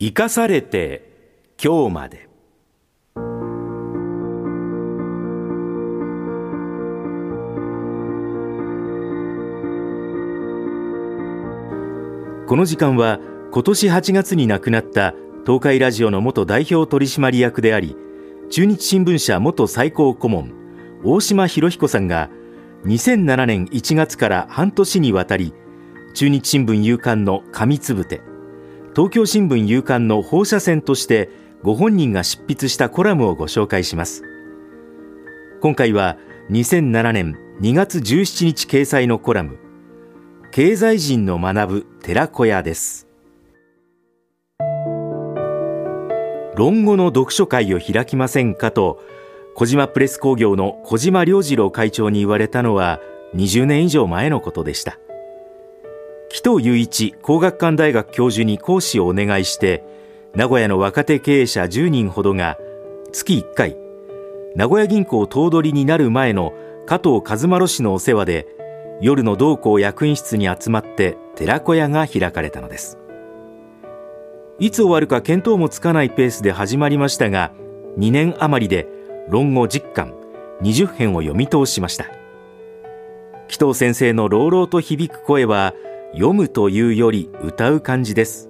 生かされて今日まで。この時間は今年8月に亡くなった東海ラジオの元代表取締役であり中日新聞社元最高顧問大島博彦さんが2007年1月から半年にわたり中日新聞夕刊の紙つぶて東京新聞夕刊の放射線としてご本人が執筆したコラムをご紹介します。今回は2007年2月17日掲載のコラム。経済人の学ぶ寺子屋です。論語の読書会を開きませんかと小島プレス工業の小島良次郎会長に言われたのは20年以上前のことでした。紀藤雄一工学館大学教授に講師をお願いして名古屋の若手経営者10人ほどが月1回名古屋銀行頭取になる前の加藤和丸氏のお世話で夜の同行役員室に集まって寺子屋が開かれたのです。いつ終わるか見当もつかないペースで始まりましたが2年余りで論語10巻20編を読み通しました。紀藤先生の朗々と響く声は読むというより歌う感じです。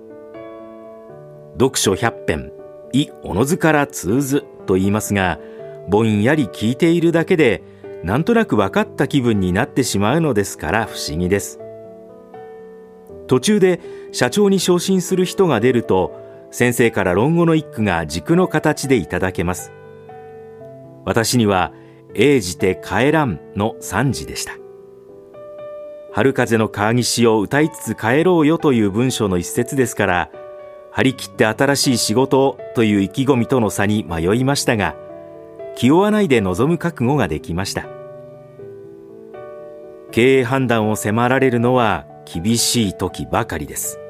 読書百編意おのずから通ずと言いますがぼんやり聞いているだけでなんとなく分かった気分になってしまうのですから不思議です。途中で社長に昇進する人が出ると先生から論語の一句が軸の形でいただけます。私には「英じて帰らん」の三字でした。春風の川岸を歌いつつ帰ろうよという文章の一節ですから張り切って新しい仕事をという意気込みとの差に迷いましたが気負わないで臨む覚悟ができました。経営判断を迫られるのは厳しい時ばかりです。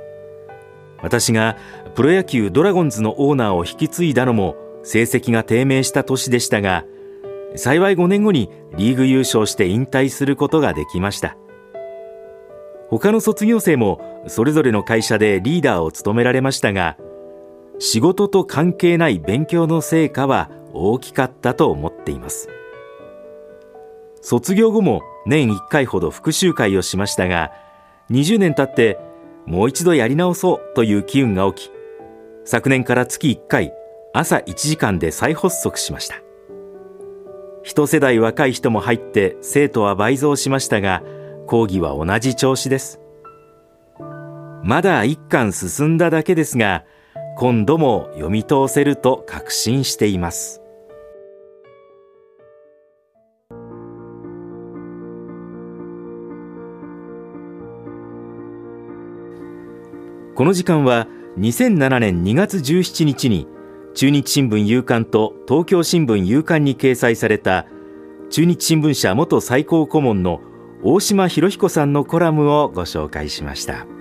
私がプロ野球ドラゴンズのオーナーを引き継いだのも成績が低迷した年でしたが幸い5年後にリーグ優勝して引退することができました。他の卒業生もそれぞれの会社でリーダーを務められましたが仕事と関係ない勉強の成果は大きかったと思っています。卒業後も年1回ほど復習会をしましたが20年経ってもう一度やり直そうという機運が起き昨年から月1回朝1時間で再発足しました。一世代若い人も入って生徒は倍増しましたが講義は同じ調子です。まだ一巻進んだだけですが今度も読み通せると確信しています。この時間は2007年2月17日に中日新聞夕刊と東京新聞夕刊に掲載された中日新聞社元最高顧問の大島博彦さんのコラムをご紹介しました。